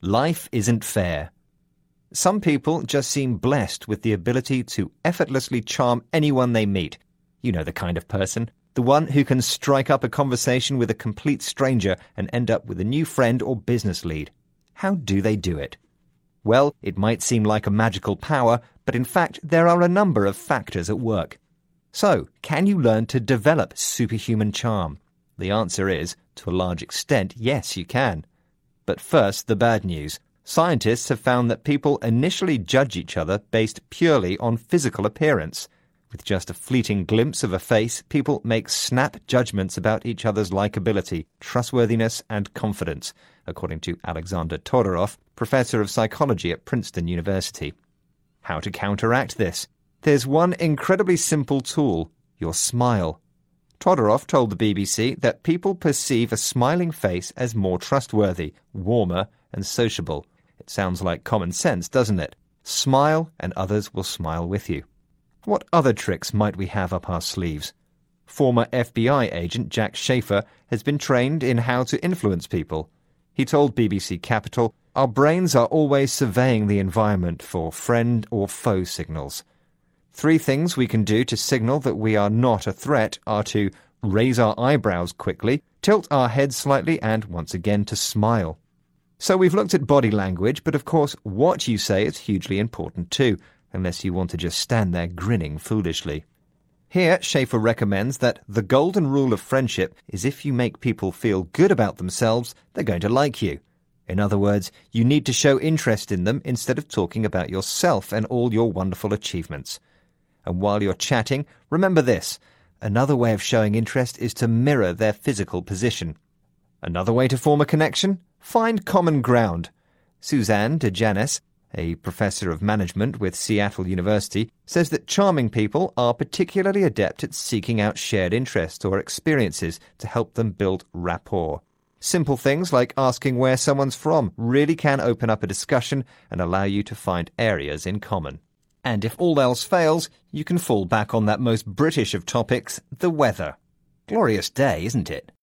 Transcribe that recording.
Life isn't fair. Some people just seem blessed with the ability to effortlessly charm anyone they meet. You know the kind of person. The one who can strike up a conversation with a complete stranger and end up with a new friend or business lead. How do they do it? Well, it might seem like a magical power, but in fact, there are a number of factors at work. So, can you learn to develop superhuman charm? The answer is, to a large extent, yes, you can. But first, the bad news. Scientists have found that people initially judge each other based purely on physical appearance. With just a fleeting glimpse of a face, people make snap judgments about each other's likability, trustworthiness, and confidence, according to Alexander Todorov, professor of psychology at Princeton University. How to counteract this? There's one incredibly simple tool your smile. Todorov told the BBC that people perceive a smiling face as more trustworthy, warmer, and sociable. It sounds like common sense, doesn't it? Smile, and others will smile with you. What other tricks might we have up our sleeves? Former FBI agent Jack Schafer has been trained in how to influence people. He told BBC Capital, Our brains are always surveying the environment for friend or foe signals. Three things we can do to signal that we are not a threat are to raise our eyebrows quickly, tilt our heads slightly, and once again to smile. So we've looked at body language, but of course, what you say is hugely important too, unless you want to just stand there grinning foolishly. Here, Schafer recommends that the golden rule of friendship is if you make people feel good about themselves, they're going to like you. In other words, you need to show interest in them instead of talking about yourself and all your wonderful achievements. And while you're chatting, remember this. Another way of showing interest is to mirror their physical position. Another way to form a connection? Find common ground. Suzanne de Janasz, a professor of management with Seattle University, says that charming people are particularly adept at seeking out shared interests or experiences to help them build rapport. Simple things like asking where someone's from really can open up a discussion and allow you to find areas in common. And if all else fails, you can fall back on that most British of topics, the weather. Glorious day, isn't it?